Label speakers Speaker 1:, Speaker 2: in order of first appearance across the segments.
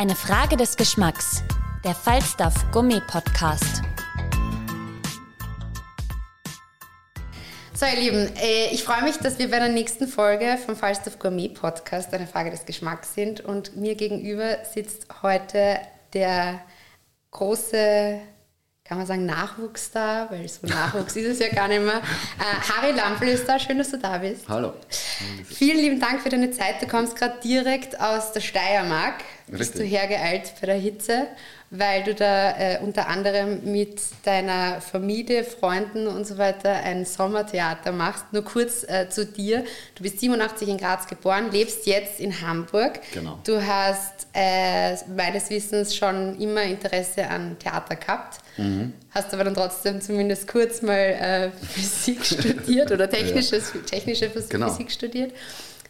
Speaker 1: Eine Frage des Geschmacks. Der Falstaff Gummi Podcast.
Speaker 2: So, ihr Lieben, äh, ich freue mich, dass wir bei der nächsten Folge vom Falstaff Gourmet Podcast eine Frage des Geschmacks sind. Und mir gegenüber sitzt heute der große, kann man sagen, Nachwuchsstar, weil so Nachwuchs ist es ja gar nicht mehr. Äh, Harry Lampel ist da, schön, dass du da bist.
Speaker 3: Hallo.
Speaker 2: Vielen lieben Dank für deine Zeit. Du kommst gerade direkt aus der Steiermark. Bist du
Speaker 3: Richtig.
Speaker 2: hergeeilt bei der Hitze, weil du da äh, unter anderem mit deiner Familie, Freunden und so weiter ein Sommertheater machst. Nur kurz äh, zu dir. Du bist 87 in Graz geboren, lebst jetzt in Hamburg.
Speaker 3: Genau.
Speaker 2: Du hast äh, meines Wissens schon immer Interesse an Theater gehabt.
Speaker 3: Mhm.
Speaker 2: Hast aber dann trotzdem zumindest kurz mal äh, Physik studiert oder technisches, technische Phys
Speaker 3: Genau.
Speaker 2: Physik studiert.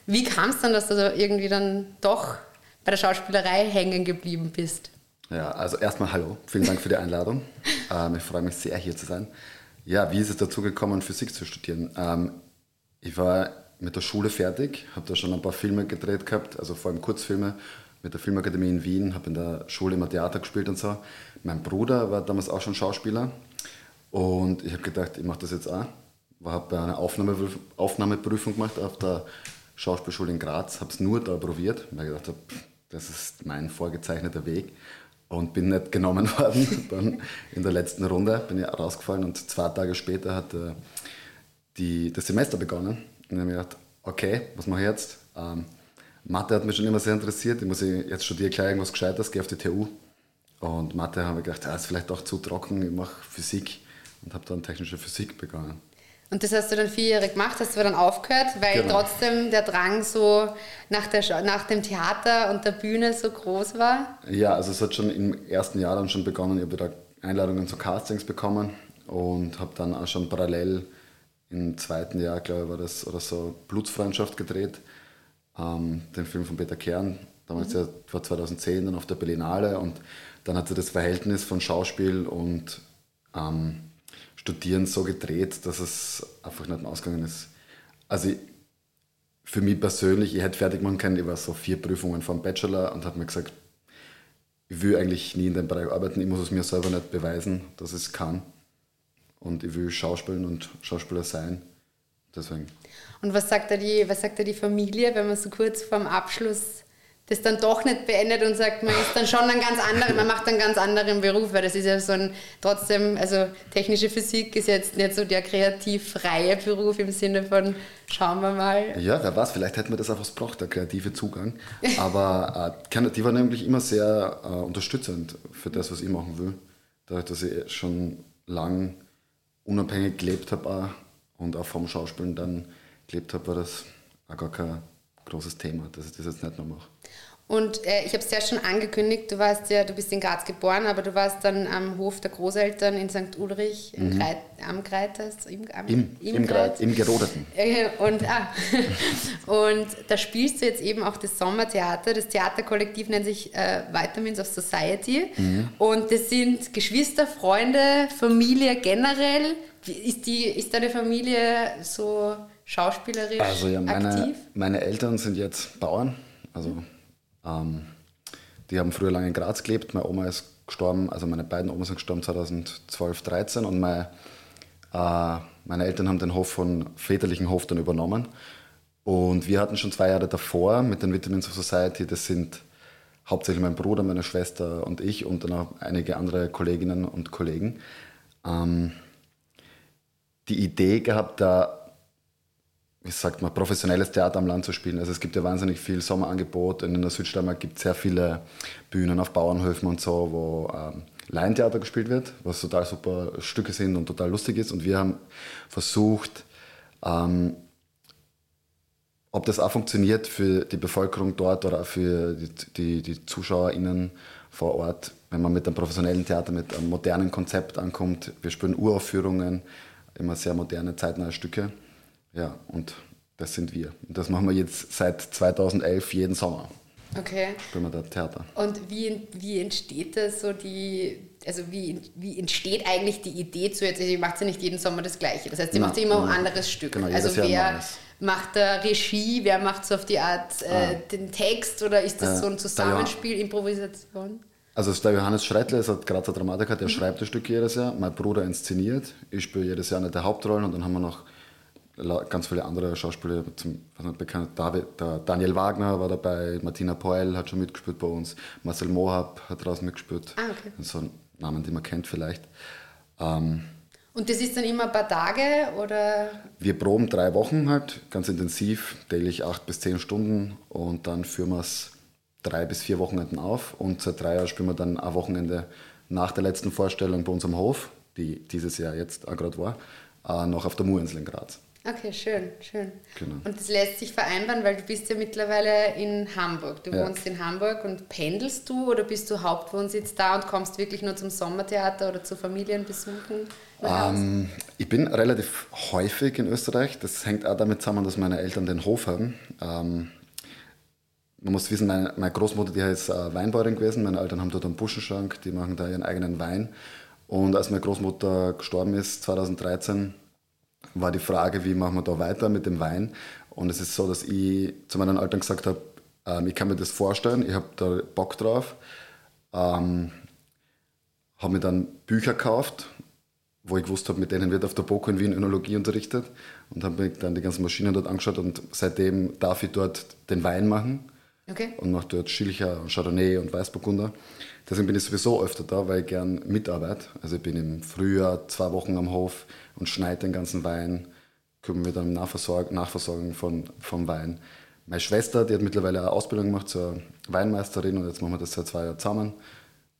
Speaker 2: Wie kam es dann, dass du da irgendwie dann doch bei der Schauspielerei hängen geblieben bist?
Speaker 3: Ja, also erstmal hallo. Vielen Dank für die Einladung. ähm, ich freue mich sehr, hier zu sein. Ja, wie ist es dazu gekommen, Physik zu studieren? Ähm, ich war mit der Schule fertig, habe da schon ein paar Filme gedreht gehabt, also vor allem Kurzfilme mit der Filmakademie in Wien, habe in der Schule immer Theater gespielt und so. Mein Bruder war damals auch schon Schauspieler und ich habe gedacht, ich mache das jetzt auch. Habe eine Aufnahmeprüf Aufnahmeprüfung gemacht auf der Schauspielschule in Graz, habe es nur da probiert, weil ich gedacht habe, das ist mein vorgezeichneter Weg und bin nicht genommen worden. Dann in der letzten Runde bin ich rausgefallen und zwei Tage später hat äh, die, das Semester begonnen. Und dann habe ich gedacht, okay, was mache ich jetzt? Ähm, Mathe hat mich schon immer sehr interessiert. Ich muss jetzt studiere gleich irgendwas Gescheites, gehe auf die TU. Und Mathe habe ich gedacht, ah, ist vielleicht auch zu trocken, ich mache Physik und habe dann technische Physik begonnen.
Speaker 2: Und das hast du dann vier Jahre gemacht, hast du dann aufgehört, weil
Speaker 3: Genau.
Speaker 2: trotzdem der Drang so nach, der, nach dem Theater und der Bühne so groß war?
Speaker 3: Ja, also es hat schon im ersten Jahr dann schon begonnen. Ich habe wieder Einladungen zu Castings bekommen und habe dann auch schon parallel im zweiten Jahr, glaube ich, war das oder so Blutsfreundschaft gedreht. Ähm, den Film von Peter Kern, damals ja, war 2010 dann auf der Berlinale und dann hat sich das Verhältnis von Schauspiel und ähm, Studieren so gedreht, dass es einfach nicht ausgegangen ist. Also ich, für mich persönlich, ich hätte fertig machen können, ich war so vier Prüfungen vom Bachelor und habe mir gesagt, ich will eigentlich nie in dem Bereich arbeiten, ich muss es mir selber nicht beweisen, dass ich es kann. Und ich will schauspielen und Schauspieler sein. Deswegen.
Speaker 2: Und was sagt da die, was sagt da die Familie, wenn man so kurz vorm Abschluss das dann doch nicht beendet und sagt, man ist dann schon ein ganz anderer, man macht einen ganz anderen Beruf, weil das ist ja so ein trotzdem, also technische Physik ist jetzt nicht so der kreativ freie Beruf im Sinne von schauen wir mal.
Speaker 3: Ja, wer weiß, vielleicht hätten wir das auch was braucht, der kreative Zugang. Aber äh, die war nämlich immer sehr äh, unterstützend für das, was ich machen will. Dadurch, dass ich schon lang unabhängig gelebt habe und auch vom Schauspielen dann gelebt habe, war das auch gar kein großes Thema, dass ich das jetzt nicht noch mache.
Speaker 2: Und äh, ich habe es ja schon angekündigt, du warst ja, du bist in Graz geboren, aber du warst dann am Hof der Großeltern in St. Ulrich, im Greit, am Greit, heißt es? Im, am,
Speaker 3: Im, im,
Speaker 2: Greit.
Speaker 3: Im Gerodeten.
Speaker 2: Äh, Und, ah, und da spielst du jetzt eben auch das Sommertheater. Das Theaterkollektiv nennt sich äh, Vitamins of Society. Und das sind Geschwister, Freunde, Familie generell. Ist, die, ist deine Familie so schauspielerisch
Speaker 3: Also ja, meine,
Speaker 2: aktiv?
Speaker 3: meine Eltern sind jetzt Bauern. Also ähm, die haben früher lange in Graz gelebt. Meine Oma ist gestorben, also meine beiden Omas sind gestorben 2012, 13 und mein, äh, meine Eltern haben den Hof von väterlichen Hof dann übernommen. Und wir hatten schon zwei Jahre davor mit den Vitamins of Society, das sind hauptsächlich mein Bruder, meine Schwester und ich und dann auch einige andere Kolleginnen und Kollegen, ähm, die Idee gehabt, da wie sagt man, professionelles Theater am Land zu spielen. Also es gibt ja wahnsinnig viel Sommerangebot. In der Südsteiermark gibt es sehr viele Bühnen auf Bauernhöfen und so, wo ähm, Laientheater gespielt wird, was total super Stücke sind und total lustig ist. Und wir haben versucht, ähm, ob das auch funktioniert für die Bevölkerung dort oder für die, die, die ZuschauerInnen vor Ort, wenn man mit einem professionellen Theater, mit einem modernen Konzept ankommt. Wir spielen Uraufführungen, immer sehr moderne, zeitnahe Stücke. Ja, und das sind wir. Und das machen wir jetzt seit 2011 jeden Sommer.
Speaker 2: Okay.
Speaker 3: Spielen wir da Theater.
Speaker 2: Und wie, wie entsteht das so die, also wie, wie entsteht eigentlich die Idee zu jetzt, ihr macht ja nicht jeden Sommer das Gleiche. Das heißt, ihr
Speaker 3: Nein,
Speaker 2: macht ja immer ein
Speaker 3: nein.
Speaker 2: anderes Stück.
Speaker 3: Genau,
Speaker 2: also
Speaker 3: ein
Speaker 2: wer macht da Regie, wer macht so auf die Art äh, den Text oder ist das
Speaker 3: Ah. Äh,
Speaker 2: so ein Zusammenspiel, Improvisation?
Speaker 3: Also der Johannes Schreitle, ist ein Grazer Dramatiker, der schreibt das Stück jedes Jahr. Mein Bruder inszeniert. Ich spiele jedes Jahr eine der Hauptrollen und dann haben wir noch ganz viele andere Schauspieler, zum, was nicht bekannt, David, Daniel Wagner war dabei, Martina Poel hat schon mitgespielt bei uns, Marcel Mohab hat draußen mitgespielt.
Speaker 2: Ah, okay.
Speaker 3: So Namen, die man kennt vielleicht. Ähm,
Speaker 2: Und das ist dann immer ein paar Tage oder
Speaker 3: wir proben drei Wochen halt, ganz intensiv, täglich acht bis zehn Stunden und dann führen wir es drei bis vier Wochenenden auf und seit drei Jahren spielen wir dann ein Wochenende nach der letzten Vorstellung bei uns am Hof, die dieses Jahr jetzt auch gerade war, äh, noch auf der Murinsel in Graz.
Speaker 2: Okay, schön, schön.
Speaker 3: Genau.
Speaker 2: Und das lässt sich vereinbaren, weil du bist ja mittlerweile in Hamburg. Du
Speaker 3: Ja.
Speaker 2: wohnst in Hamburg und pendelst du oder bist du Hauptwohnsitz da und kommst wirklich nur zum Sommertheater oder zu Familienbesuchen?
Speaker 3: Ähm, ich bin relativ häufig in Österreich. Das hängt auch damit zusammen, dass meine Eltern den Hof haben. Ähm, man muss wissen, meine, meine Großmutter, die ist äh, Weinbauerin gewesen. Meine Eltern haben dort einen Buschenschrank, die machen da ihren eigenen Wein. Und als meine Großmutter gestorben ist, 2013, war die Frage, wie machen wir da weiter mit dem Wein. Und es ist so, dass ich zu meinen Eltern gesagt habe, ähm, ich kann mir das vorstellen, ich habe da Bock drauf. Ähm, habe mir dann Bücher gekauft, wo ich gewusst habe, mit denen wird auf der BOKU in Wien Önologie unterrichtet und habe mir dann die ganzen Maschinen dort angeschaut und seitdem darf ich dort den Wein machen
Speaker 2: Okay.
Speaker 3: und mache dort Schilcher, Chardonnay und Weißburgunder. Deswegen bin ich sowieso öfter da, weil ich gern mitarbeite. Also ich bin im Frühjahr zwei Wochen am Hof und schneide den ganzen Wein, kümmere mich dann um Nachversorg Nachversorgung von, vom Wein. Meine Schwester, die hat mittlerweile eine Ausbildung gemacht zur Weinmeisterin und jetzt machen wir das seit zwei Jahren zusammen.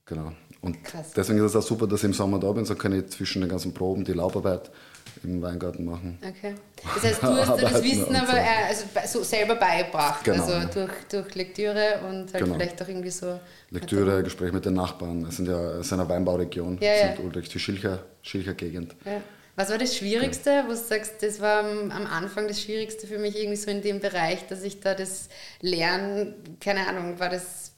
Speaker 3: Genau. Und
Speaker 2: Krass.
Speaker 3: deswegen ist es auch super, dass ich im Sommer da bin, so kann ich zwischen den ganzen Proben die Laubarbeit im Weingarten machen.
Speaker 2: Okay. Das heißt, du hast dir das Wissen aber
Speaker 3: so.
Speaker 2: also so selber beigebracht.
Speaker 3: Genau,
Speaker 2: also
Speaker 3: ja.
Speaker 2: durch, durch Lektüre und halt
Speaker 3: Genau.
Speaker 2: vielleicht auch irgendwie so.
Speaker 3: Lektüre, Gespräch mit den Nachbarn. Es sind ja, es ist eine Weinbauregion.
Speaker 2: Ja,
Speaker 3: es
Speaker 2: ja.
Speaker 3: Ulrich, die Schilcher, Schilcher Gegend.
Speaker 2: Ja. Was war das Schwierigste, wo du sagst, das war am, Anfang das Schwierigste für mich irgendwie so in dem Bereich, dass ich da das Lernen, keine Ahnung, war das.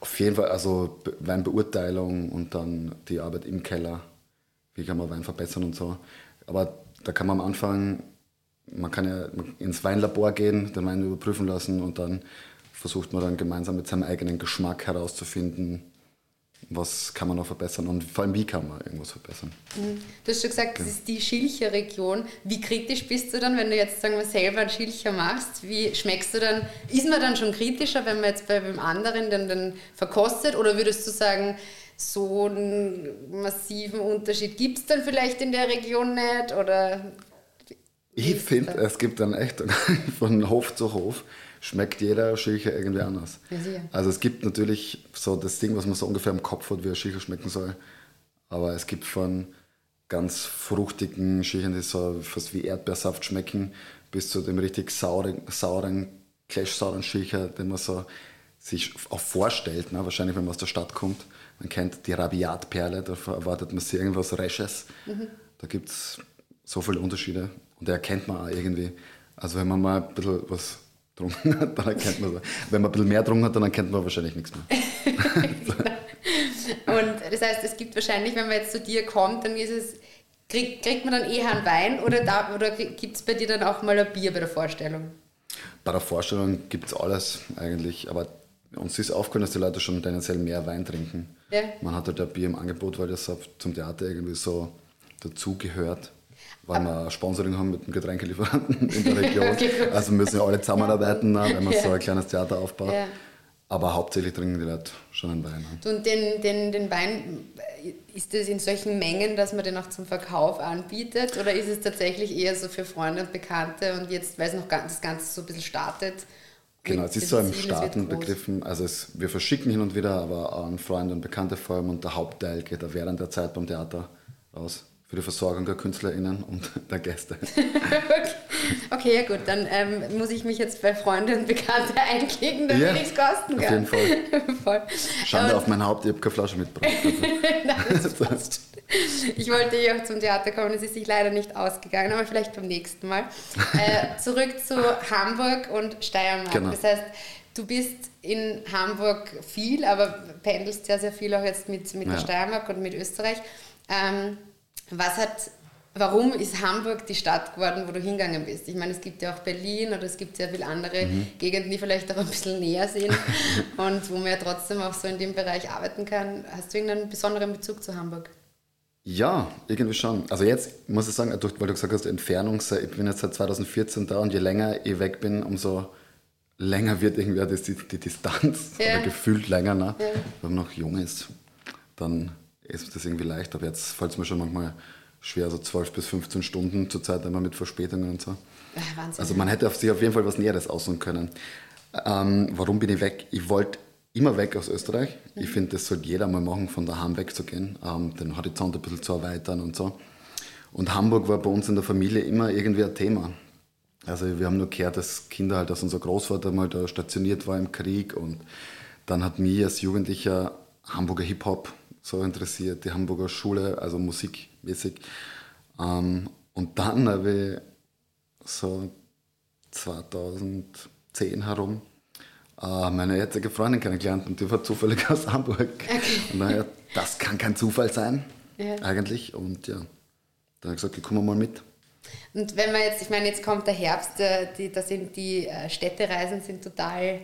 Speaker 3: Auf jeden Fall, also Be- Weinbeurteilung und dann die Arbeit im Keller. Wie kann man Wein verbessern und so. Aber da kann man am Anfang, man kann ja ins Weinlabor gehen, den Wein überprüfen lassen und dann versucht man dann gemeinsam mit seinem eigenen Geschmack herauszufinden, was kann man noch verbessern und vor allem wie kann man irgendwas verbessern.
Speaker 2: Du hast schon gesagt, das ist die Schilcher Region. Wie kritisch bist du dann, wenn du jetzt sagen wir selber einen Schilcher machst? Wie schmeckst du dann? Ist man dann schon kritischer, wenn man jetzt bei dem anderen den dann verkostet? Oder würdest du sagen, so einen massiven Unterschied gibt es dann vielleicht in der Region nicht? Oder
Speaker 3: Ich finde, es gibt dann echt von Hof zu Hof schmeckt jeder Schilcher irgendwie anders.
Speaker 2: Ja,
Speaker 3: also es gibt natürlich so das Ding, was man so ungefähr im Kopf hat, wie ein Schilcher schmecken soll. Aber es gibt von ganz fruchtigen Schilchern, die so fast wie Erdbeersaft schmecken, bis zu dem richtig sauren, sauren clash-sauren Schilcher, den man so sich auch vorstellt, ne? wahrscheinlich wenn man aus der Stadt kommt. Man kennt die Rabiatperle, da erwartet man sich irgendwas Resches. Da gibt es so viele Unterschiede und da erkennt man auch irgendwie. Also wenn man mal ein bisschen was getrunken hat, dann erkennt man so. Wenn man ein bisschen mehr getrunken hat, dann erkennt man wahrscheinlich nichts mehr.
Speaker 2: Und das heißt, es gibt wahrscheinlich, wenn man jetzt zu dir kommt, dann ist es, krieg, kriegt man dann eher einen Wein oder, da, oder gibt es bei dir dann auch mal ein Bier bei der Vorstellung?
Speaker 3: Bei der Vorstellung gibt es alles eigentlich, aber uns ist aufgefallen, dass die Leute schon tendenziell mehr Wein trinken.
Speaker 2: Ja.
Speaker 3: Man hat halt ein Bier im Angebot, weil das zum Theater irgendwie so dazugehört. Weil wir ein Sponsoring haben mit dem Getränkelieferanten in der Region.
Speaker 2: Okay,
Speaker 3: also müssen ja alle zusammenarbeiten, ne, wenn man
Speaker 2: Ja.
Speaker 3: so ein kleines Theater aufbaut.
Speaker 2: Ja.
Speaker 3: Aber hauptsächlich trinken die Leute schon einen Wein. Ne?
Speaker 2: Und den, den, den Wein, ist das in solchen Mengen, dass man den auch zum Verkauf anbietet? Oder ist es tatsächlich eher so für Freunde und Bekannte und jetzt, weil es noch ganz, das Ganze so ein bisschen startet,
Speaker 3: Genau, es ist so im Staaten begriffen. Also es, wir verschicken hin und wieder, aber an Freunde und Bekannte vor allem und der Hauptteil geht da während der Zeit beim Theater raus für die Versorgung der KünstlerInnen und der Gäste.
Speaker 2: okay, ja gut, dann ähm, muss ich mich jetzt bei Freunden und Bekannten einklicken, damit ja, ich es kosten kann.
Speaker 3: Auf jeden Fall. Voll. Schande und auf mein Haupt, ich habe keine Flasche mitgebracht.
Speaker 2: Nein, ich wollte ja auch zum Theater kommen, es ist sich leider nicht ausgegangen, aber vielleicht beim nächsten Mal. Äh, zurück zu Hamburg und Steiermark. Genau. Das heißt, du bist in Hamburg viel, aber pendelst ja sehr viel auch jetzt mit, mit ja. der Steiermark und mit Österreich. Ähm, was hat, warum ist Hamburg die Stadt geworden, wo du hingegangen bist? Ich meine, es gibt ja auch Berlin oder es gibt sehr viele andere mhm. Gegenden, die vielleicht auch ein bisschen näher sind und wo man ja trotzdem auch so in dem Bereich arbeiten kann. Hast du irgendeinen besonderen Bezug zu Hamburg?
Speaker 3: Ja, irgendwie schon. Also jetzt muss ich sagen, weil du gesagt hast, Entfernung, ich bin jetzt seit 2014 da und je länger ich weg bin, umso länger wird irgendwie die, die Distanz ja. oder gefühlt länger. Ne? Ja. Wenn man noch jung ist, dann ist das irgendwie leicht. Aber jetzt fällt es mir schon manchmal schwer, so 12 bis 15 Stunden zur Zeit immer mit Verspätungen und so. Wahnsinn. Also man hätte auf sich auf jeden Fall was Näheres aussuchen können. Ähm, warum bin ich weg? Ich wollte immer weg aus Österreich. Mhm. Ich finde, das sollte jeder mal machen, von daheim wegzugehen, ähm, den Horizont ein bisschen zu erweitern und so. Und Hamburg war bei uns in der Familie immer irgendwie ein Thema. Also wir haben nur gehört, dass Kinder halt, dass unser Großvater mal da stationiert war im Krieg und dann hat mich als Jugendlicher Hamburger Hip-Hop so interessiert, die Hamburger Schule, also musikmäßig. Ähm, und dann habe ich so 2010 herum äh, meine jetzige Freundin kennengelernt und die war zufällig aus Hamburg. Okay. Und daher, das kann kein Zufall sein, ja. eigentlich. Und ja, dann habe ich gesagt, ich komme mal mit.
Speaker 2: Und wenn man jetzt, ich meine, jetzt kommt der Herbst, äh, die, da sind die äh, Städtereisen sind total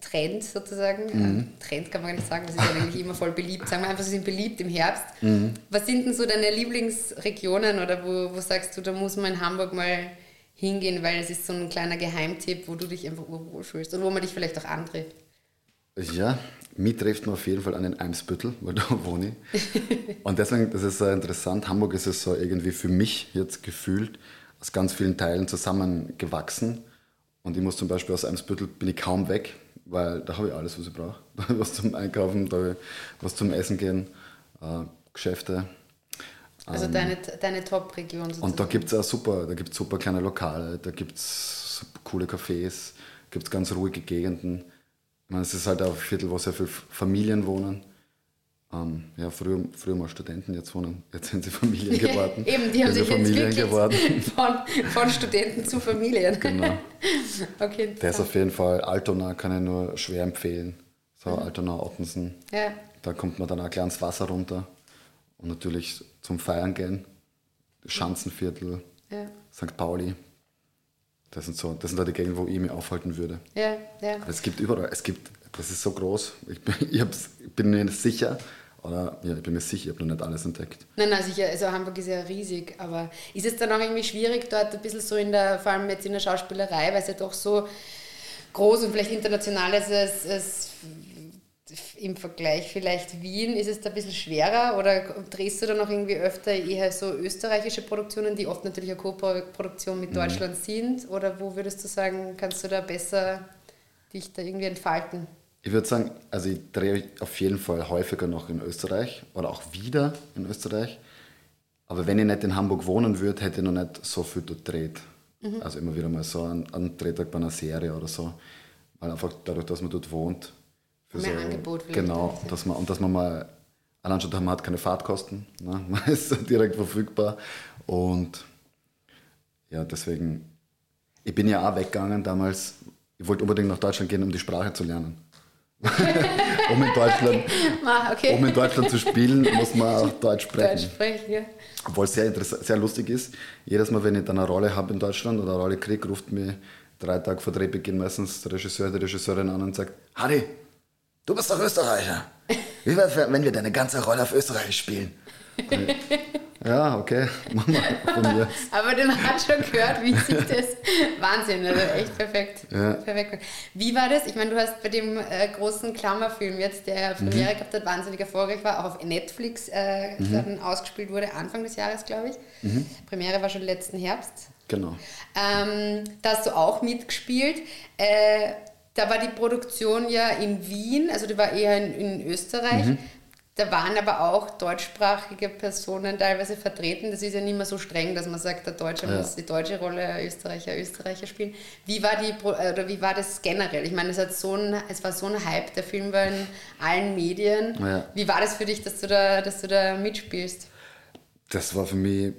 Speaker 2: Trend sozusagen. Mhm. Trend kann man gar nicht sagen, das ist ja eigentlich immer voll beliebt. Sagen wir einfach, sie sind beliebt im Herbst. Mhm. Was sind denn so deine Lieblingsregionen oder wo, wo sagst du, da muss man in Hamburg mal hingehen, weil es ist so ein kleiner Geheimtipp, wo du dich einfach wohl fühlst und wo man dich vielleicht auch antrifft.
Speaker 3: Ja, mich trifft man auf jeden Fall an den Eimsbüttel, weil da wohne ich. Und deswegen, das ist so interessant, Hamburg ist es so irgendwie für mich jetzt gefühlt aus ganz vielen Teilen zusammengewachsen. Und ich muss zum Beispiel aus Eimsbüttel, bin ich kaum weg, weil da habe ich alles, was ich brauche. Da habe ich was zum Einkaufen, da habe ich was zum Essen gehen, äh, Geschäfte,
Speaker 2: also ähm, deine, deine Top-Region
Speaker 3: sozusagen. Und da gibt es auch super, da gibt super kleine Lokale, da gibt es coole Cafés, gibt es ganz ruhige Gegenden. Ich meine, es ist halt auch ein Viertel, wo sehr viele Familien wohnen. Ähm, ja, früher, früher mal Studenten, jetzt wohnen, jetzt sind sie Familien geworden.
Speaker 2: Eben, die haben sich Familien entwickelt geworden. Von, von Studenten zu Familien.
Speaker 3: Genau. okay, Der ist auf jeden Fall, Altona kann ich nur schwer empfehlen. So, mhm. Altona, Ottensen. Ja. Da kommt man dann auch gleich ins Wasser runter. Und natürlich zum Feiern gehen. Schanzenviertel, ja. St. Pauli. Das sind, so, das sind da die Gegenden, wo ich mich aufhalten würde.
Speaker 2: Ja, ja.
Speaker 3: Aber es gibt überall, es gibt, das ist so groß. Ich bin, ich bin mir sicher, oder ja, ich bin mir sicher, ich habe noch nicht alles entdeckt.
Speaker 2: Nein, nein, sicher. Also Hamburg ist ja riesig, aber ist es dann auch irgendwie schwierig, dort ein bisschen so in der, vor allem jetzt in der Schauspielerei, weil es ja doch so groß und vielleicht international ist, es, es im Vergleich vielleicht Wien, ist es da ein bisschen schwerer oder drehst du da noch irgendwie öfter eher so österreichische Produktionen, die oft natürlich eine Co-Produktion mit mhm. Deutschland mhm. sind? Oder wo würdest du sagen, kannst du da besser dich da irgendwie entfalten?
Speaker 3: Ich würde sagen, also ich drehe auf jeden Fall häufiger noch in Österreich oder auch wieder in Österreich. Aber wenn ich nicht in Hamburg wohnen würde, hätte ich noch nicht so viel dort dreht. Mhm. Also immer wieder mal so einen, einen Drehtag bei einer Serie oder so. Weil einfach dadurch, dass man dort wohnt,
Speaker 2: für Mehr so, Angebot.
Speaker 3: Genau, dass man, und dass man mal, allein schon, man hat keine Fahrtkosten, ne? man ist direkt verfügbar und ja, deswegen, ich bin ja auch weggegangen damals, ich wollte unbedingt nach Deutschland gehen, um die Sprache zu lernen. um, in Deutschland, okay. um in Deutschland zu spielen, muss man auch Deutsch sprechen. Deutsch sprechen, ja. Obwohl es sehr, sehr lustig ist. Jedes Mal, wenn ich dann eine Rolle habe in Deutschland oder eine Rolle kriege, ruft mir drei Tage vor Drehbeginn meistens der Regisseur, die Regisseurin an und sagt, Harry, Du bist doch Österreicher. Wie wär's, wenn wir deine ganze Rolle auf Österreich spielen? Ja, okay, mach mal von mir.
Speaker 2: Aber den hat schon gehört, wie sich das. Wahnsinn, also echt perfekt. Ja. perfekt. Wie war das? Ich meine, du hast bei dem äh, großen Klammerfilm jetzt, der Premiere mhm. gehabt hat, wahnsinnig erfolgreich war, auch auf Netflix äh, mhm. ausgespielt wurde, Anfang des Jahres, glaube ich. Mhm. Premiere war schon letzten Herbst.
Speaker 3: Genau.
Speaker 2: Ähm, da hast du auch mitgespielt. Äh, da war die Produktion ja in Wien, also die war eher in, in Österreich.
Speaker 3: Mhm.
Speaker 2: Da waren aber auch deutschsprachige Personen teilweise vertreten. Das ist ja nicht mehr so streng, dass man sagt, der Deutsche
Speaker 3: Ja.
Speaker 2: muss die deutsche Rolle, Österreicher, Österreicher spielen. Wie war, die, äh, oder wie war das generell? Ich meine, es, hat so ein, es war so ein Hype, der Film war in allen Medien.
Speaker 3: Ja.
Speaker 2: Wie war das für dich, dass du da, dass du da mitspielst?
Speaker 3: Das war für mich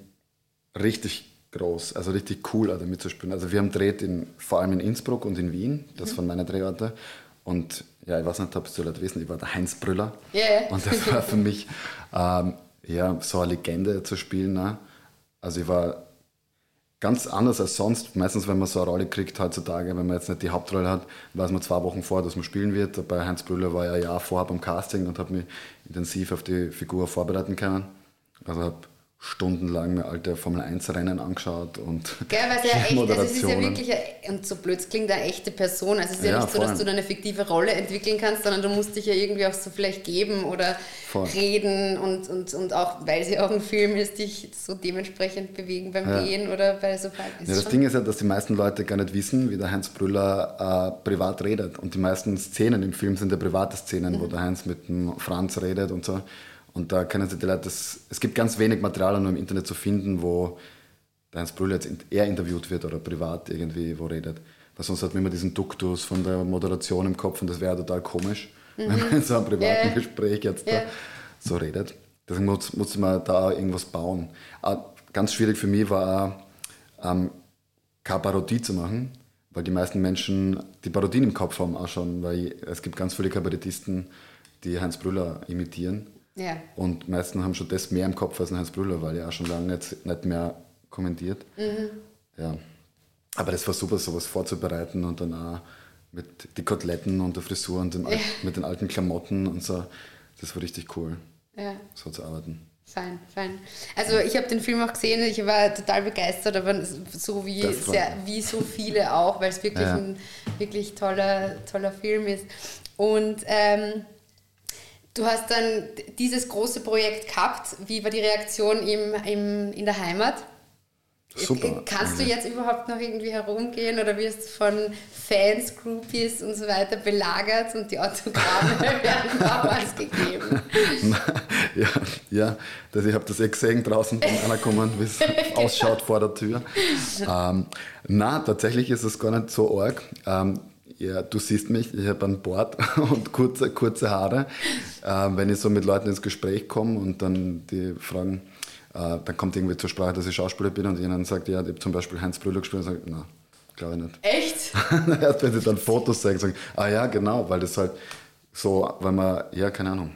Speaker 3: richtig groß, also richtig cool, da mitzuspielen. Also wir haben dreht in, vor allem in Innsbruck und in Wien, das waren meine Drehorte. Und ja, ich weiß nicht, ob du Leute wissen, ich war der Heinz Brüller.
Speaker 2: Ja, ja.
Speaker 3: Und das war für mich ähm, ja, so eine Legende zu spielen. Ne? Also ich war ganz anders als sonst. Meistens, wenn man so eine Rolle kriegt heutzutage, wenn man jetzt nicht die Hauptrolle hat, weiß man zwei Wochen vor, dass man spielen wird. Bei Heinz Brüller war ich ein Jahr vorher beim Casting und habe mich intensiv auf die Figur vorbereiten können. Also habe stundenlang mir alte Formel 1 Rennen angeschaut und
Speaker 2: Gell, weil es ja echt, also es ist ja wirklich, eine, und so blöd klingt, eine echte Person. Also es ist ja,
Speaker 3: Ja,
Speaker 2: nicht so, dass du da eine fiktive Rolle entwickeln kannst, sondern du musst dich ja irgendwie auch so vielleicht geben oder
Speaker 3: Voll.
Speaker 2: reden und, und, und auch, weil sie auch ein Film ist, dich so dementsprechend bewegen beim
Speaker 3: Ja.
Speaker 2: Gehen oder bei so Verhalten.
Speaker 3: Ja, das Ding ist ja, dass die meisten Leute gar nicht wissen, wie der Heinz Brüller äh, privat redet. Und die meisten Szenen im Film sind ja private Szenen, wo der Heinz mit dem Franz redet und so. Und da können sich die Leute, das, es gibt ganz wenig Material nur im Internet zu finden, wo der Heinz Brüller jetzt eher interviewt wird oder privat irgendwie wo redet. Weil sonst hat man immer diesen Duktus von der Moderation im Kopf und das wäre total komisch, wenn man in so einem privaten
Speaker 2: Ja.
Speaker 3: Gespräch jetzt da so redet. Deswegen muss, muss man da irgendwas bauen. Auch ganz schwierig für mich war auch, ähm, keine Parodie zu machen, weil die meisten Menschen die Parodien im Kopf haben auch schon, weil es gibt ganz viele Kabarettisten, die Heinz Brüller imitieren.
Speaker 2: Ja.
Speaker 3: Und meisten haben schon das mehr im Kopf als ein Heinz Brüller, weil er auch schon lange nicht, nicht mehr kommentiert. Ja. Aber das war super, sowas vorzubereiten und dann auch mit die Koteletten und der Frisur und dem, al- mit den alten Klamotten und so. Das war richtig cool,
Speaker 2: Ja.
Speaker 3: so zu arbeiten.
Speaker 2: Fein, fein. Also ich habe den Film auch gesehen, ich war total begeistert, aber so wie, sehr, wie so viele auch, weil es wirklich
Speaker 3: Ja.
Speaker 2: ein wirklich toller, toller Film ist. Und ähm, du hast dann dieses große Projekt gehabt. Wie war die Reaktion im, im, in der Heimat?
Speaker 3: Super.
Speaker 2: Kannst du jetzt überhaupt noch irgendwie herumgehen oder wirst du von Fans, Groupies und so weiter belagert und die Autogramme werden damals gegeben?
Speaker 3: ja, ja das, ich habe das eh gesehen draußen von einer kommen, wie es ausschaut vor der Tür. Ähm, na, tatsächlich ist es gar nicht so arg. Ähm, ja, du siehst mich, ich habe einen Bart und kurze, kurze Haare. Ähm, wenn ich so mit Leuten ins Gespräch komme und dann die fragen, äh, dann kommt irgendwie zur Sprache, dass ich Schauspieler bin und jemand sagt, ja, ich habe zum Beispiel Heinz Brüller gespielt und sage, na, glaube ich nicht.
Speaker 2: Echt?
Speaker 3: Erst wenn sie dann Fotos zeigen, sagen, ah ja, genau, weil das halt so, weil man, ja, keine Ahnung.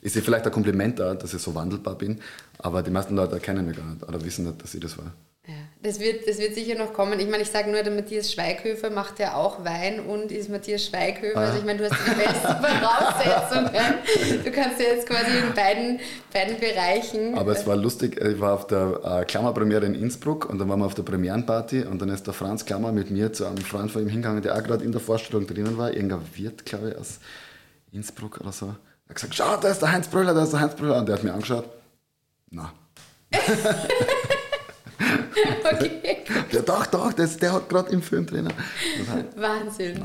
Speaker 3: Ist ja vielleicht ein Kompliment da, dass ich so wandelbar bin, aber die meisten Leute kennen mich gar nicht oder wissen nicht, dass ich das war.
Speaker 2: Ja, das wird, das wird sicher noch kommen. Ich meine, ich sage nur, der Matthias Schweighöfer macht ja auch Wein und ist Matthias Schweighöfer. Also ich meine, du hast die besten Voraussetzungen. Du kannst ja jetzt quasi in beiden, beiden Bereichen.
Speaker 3: Aber es war lustig, ich war auf der äh, Klammerpremiere in Innsbruck und dann waren wir auf der Premierenparty und dann ist der Franz Klammer mit mir zu einem Freund von ihm hingegangen, der auch gerade in der Vorstellung drinnen war, irgendein Wirt, glaube ich, aus Innsbruck oder so. Er hat gesagt, schau, da ist der Heinz Brüller, da ist der Heinz Brüller. Und der hat mir angeschaut, na.
Speaker 2: okay.
Speaker 3: Der, doch, doch, das, der hat gerade im Film halt,
Speaker 2: Wahnsinn.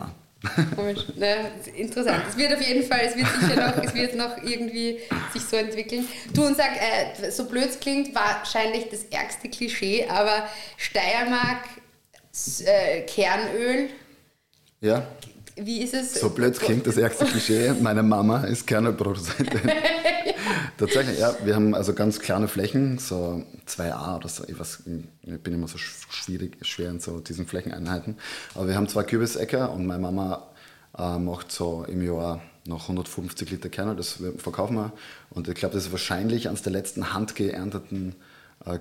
Speaker 2: Komisch. Ne, interessant. Es wird auf jeden Fall, es wird sicher noch, es wird noch irgendwie sich so entwickeln. Du und sag, äh, so blöd es klingt, wahrscheinlich das ärgste Klischee, aber Steiermark, äh, Kernöl,
Speaker 3: ja,
Speaker 2: wie ist es?
Speaker 3: so blöd klingt das erste Klischee. Meine Mama ist Kernelproduzentin. Tatsächlich, ja. Wir haben also ganz kleine Flächen, so 2a oder so. Ich, weiß, ich bin immer so sch- schwierig, schwer in so diesen Flächeneinheiten. Aber wir haben zwei Kürbisäcker und meine Mama äh, macht so im Jahr noch 150 Liter Kernel, das verkaufen wir. Und ich glaube, das ist wahrscheinlich eines der letzten handgeernteten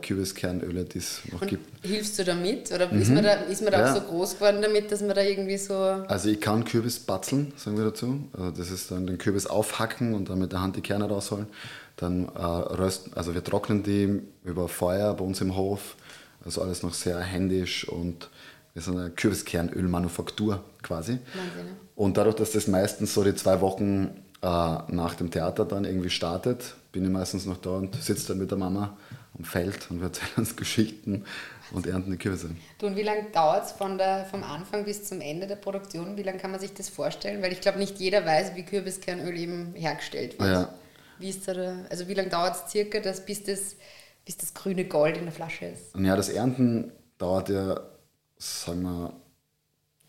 Speaker 3: Kürbiskernöle, die es noch
Speaker 2: Und
Speaker 3: gibt.
Speaker 2: hilfst du damit? Oder ist man da, ist man da
Speaker 3: Mhm. Ja.
Speaker 2: auch so groß geworden damit, dass man da irgendwie so.
Speaker 3: Also ich kann Kürbis batzeln, sagen wir dazu. Also das ist dann den Kürbis aufhacken und dann mit der Hand die Kerne rausholen. Dann äh, rösten, also wir trocknen die über Feuer bei uns im Hof. Also alles noch sehr händisch und wir sind eine Kürbiskernölmanufaktur quasi.
Speaker 2: Wahnsinn, ne?
Speaker 3: Und dadurch, dass das meistens so die zwei Wochen äh, nach dem Theater dann irgendwie startet, bin ich meistens noch da und sitze dann mit der Mama am Feld und wir erzählen uns Geschichten und ernten die Kürbisse.
Speaker 2: Du, und wie lange dauert es vom Anfang bis zum Ende der Produktion? Wie lange kann man sich das vorstellen? Weil ich glaube, nicht jeder weiß, wie Kürbiskernöl eben hergestellt wird.
Speaker 3: Ja.
Speaker 2: Wie ist da der, also wie lange dauert es circa, dass, bis, das, bis das grüne Gold in der Flasche ist?
Speaker 3: Und ja, das Ernten dauert ja, sagen wir,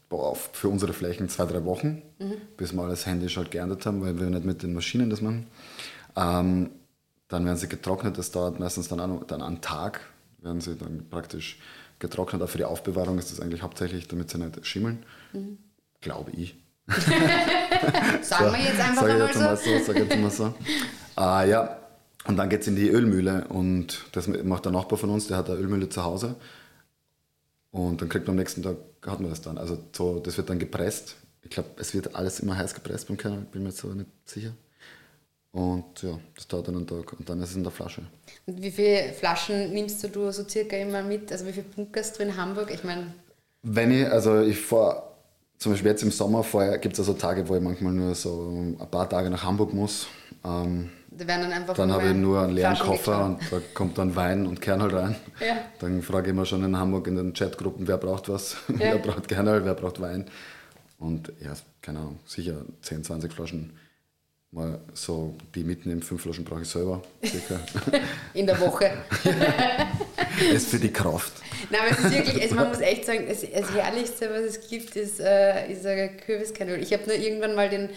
Speaker 3: boah, für unsere Flächen zwei, drei Wochen, bis wir alles händisch halt geerntet haben, weil wir nicht mit den Maschinen das machen. Ähm, dann werden sie getrocknet, das dauert meistens dann, noch, dann einen Tag, werden sie dann praktisch getrocknet. Auch für die Aufbewahrung ist das eigentlich hauptsächlich, damit sie nicht schimmeln. Glaube ich.
Speaker 2: Sagen wir jetzt einfach einmal
Speaker 3: jetzt mal
Speaker 2: so.
Speaker 3: so, sag jetzt mal so. Ah, ja, und dann geht es in die Ölmühle und das macht der Nachbar von uns, der hat eine Ölmühle zu Hause. Und dann kriegt man am nächsten Tag, hat man das dann. Also so, das wird dann gepresst. Ich glaube, es wird alles immer heiß gepresst beim Kernel, bin mir jetzt aber nicht sicher. Und ja, das dauert dann einen Tag und dann ist es in der Flasche.
Speaker 2: Und wie viele Flaschen nimmst du so circa immer mit? Also wie viele Bunkers du in Hamburg? Ich meine,
Speaker 3: Wenn ich, also ich fahre, zum Beispiel jetzt im Sommer gibt es also Tage, wo ich manchmal nur so ein paar Tage nach Hamburg muss. Ähm,
Speaker 2: da werden dann einfach
Speaker 3: Dann habe ich nur einen leeren
Speaker 2: Flaschen
Speaker 3: Koffer und da kommt dann Wein und Kernel rein.
Speaker 2: Ja.
Speaker 3: Dann frage ich immer schon in Hamburg in den Chatgruppen, wer braucht was,
Speaker 2: Ja.
Speaker 3: wer braucht Kernel, wer braucht Wein. Und ja, keine Ahnung, sicher 10, 20 Flaschen. Mal so, die mitnehmen, fünf Flaschen brauche ich selber. Circa.
Speaker 2: in der Woche.
Speaker 3: ist für die Kraft.
Speaker 2: Nein, aber es ist wirklich, also man muss echt sagen, das, das Herrlichste, was es gibt, ist, äh, ist ein Kürbiskernöl. Ich habe nur irgendwann mal den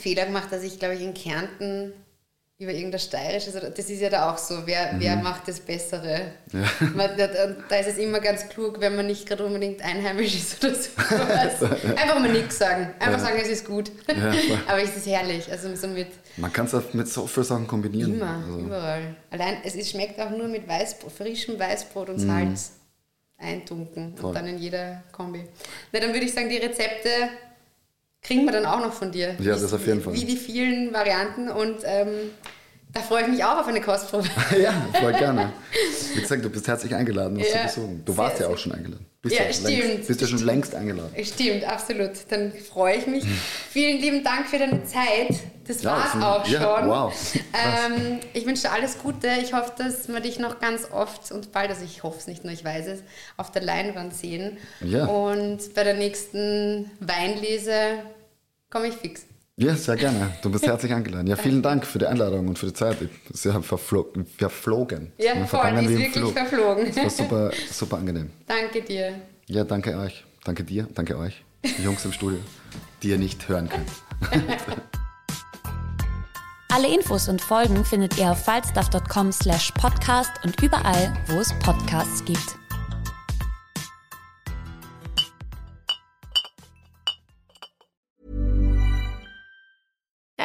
Speaker 2: Fehler gemacht, dass ich, glaube ich, in Kärnten über irgendein steirisches, das ist ja da auch so, wer, wer macht das Bessere? Man, da, da ist es immer ganz klug, wenn man nicht gerade unbedingt einheimisch ist oder so. Also, einfach mal nichts sagen. Einfach sagen, es ist gut.
Speaker 3: Ja, voll.
Speaker 2: Aber es ist herrlich. Also so mit
Speaker 3: Man kann es mit so vielen Sachen kombinieren.
Speaker 2: immer,
Speaker 3: Also,
Speaker 2: überall. Allein, es ist, schmeckt auch nur mit Weißbrot, frischem Weißbrot
Speaker 3: Mhm.
Speaker 2: und Salz eintunken und dann in jeder Kombi. Na, dann würde ich sagen, die Rezepte kriegen wir dann auch noch von dir.
Speaker 3: Ja, das auf jeden Fall.
Speaker 2: Wie die vielen Varianten und ähm, da freue ich mich auch auf eine Kostprobe.
Speaker 3: ja, voll gerne. Wie gesagt, du bist herzlich eingeladen, uns
Speaker 2: Ja,
Speaker 3: zu besuchen. Du
Speaker 2: sehr,
Speaker 3: warst ja
Speaker 2: sehr.
Speaker 3: auch schon eingeladen. Bist
Speaker 2: Ja,
Speaker 3: ja,
Speaker 2: stimmt.
Speaker 3: Längst, bist ja schon längst eingeladen.
Speaker 2: Stimmt, absolut. Dann freue ich mich. Vielen lieben Dank für deine Zeit. Das
Speaker 3: Ja,
Speaker 2: war's auch
Speaker 3: ja,
Speaker 2: schon.
Speaker 3: wow.
Speaker 2: Ähm, ich wünsche dir alles Gute. Ich hoffe, dass wir dich noch ganz oft und bald, also ich hoffe es nicht nur, ich weiß es, auf der Leinwand sehen.
Speaker 3: Ja.
Speaker 2: Und bei der nächsten Weinlese komme ich fix.
Speaker 3: Ja, sehr gerne. Du bist herzlich eingeladen. Ja, vielen Dank für die Einladung und für die Zeit. Ich sehr verflo verflogen.
Speaker 2: Ja, voll, die ist wirklich
Speaker 3: Flug.
Speaker 2: verflogen.
Speaker 3: Das war super, super angenehm.
Speaker 2: Danke dir.
Speaker 3: Ja, danke euch. Danke dir, danke euch, die Jungs im Studio, die ihr nicht hören könnt.
Speaker 1: Alle Infos und Folgen findet ihr auf falstaff.com slash podcast und überall, wo es Podcasts gibt.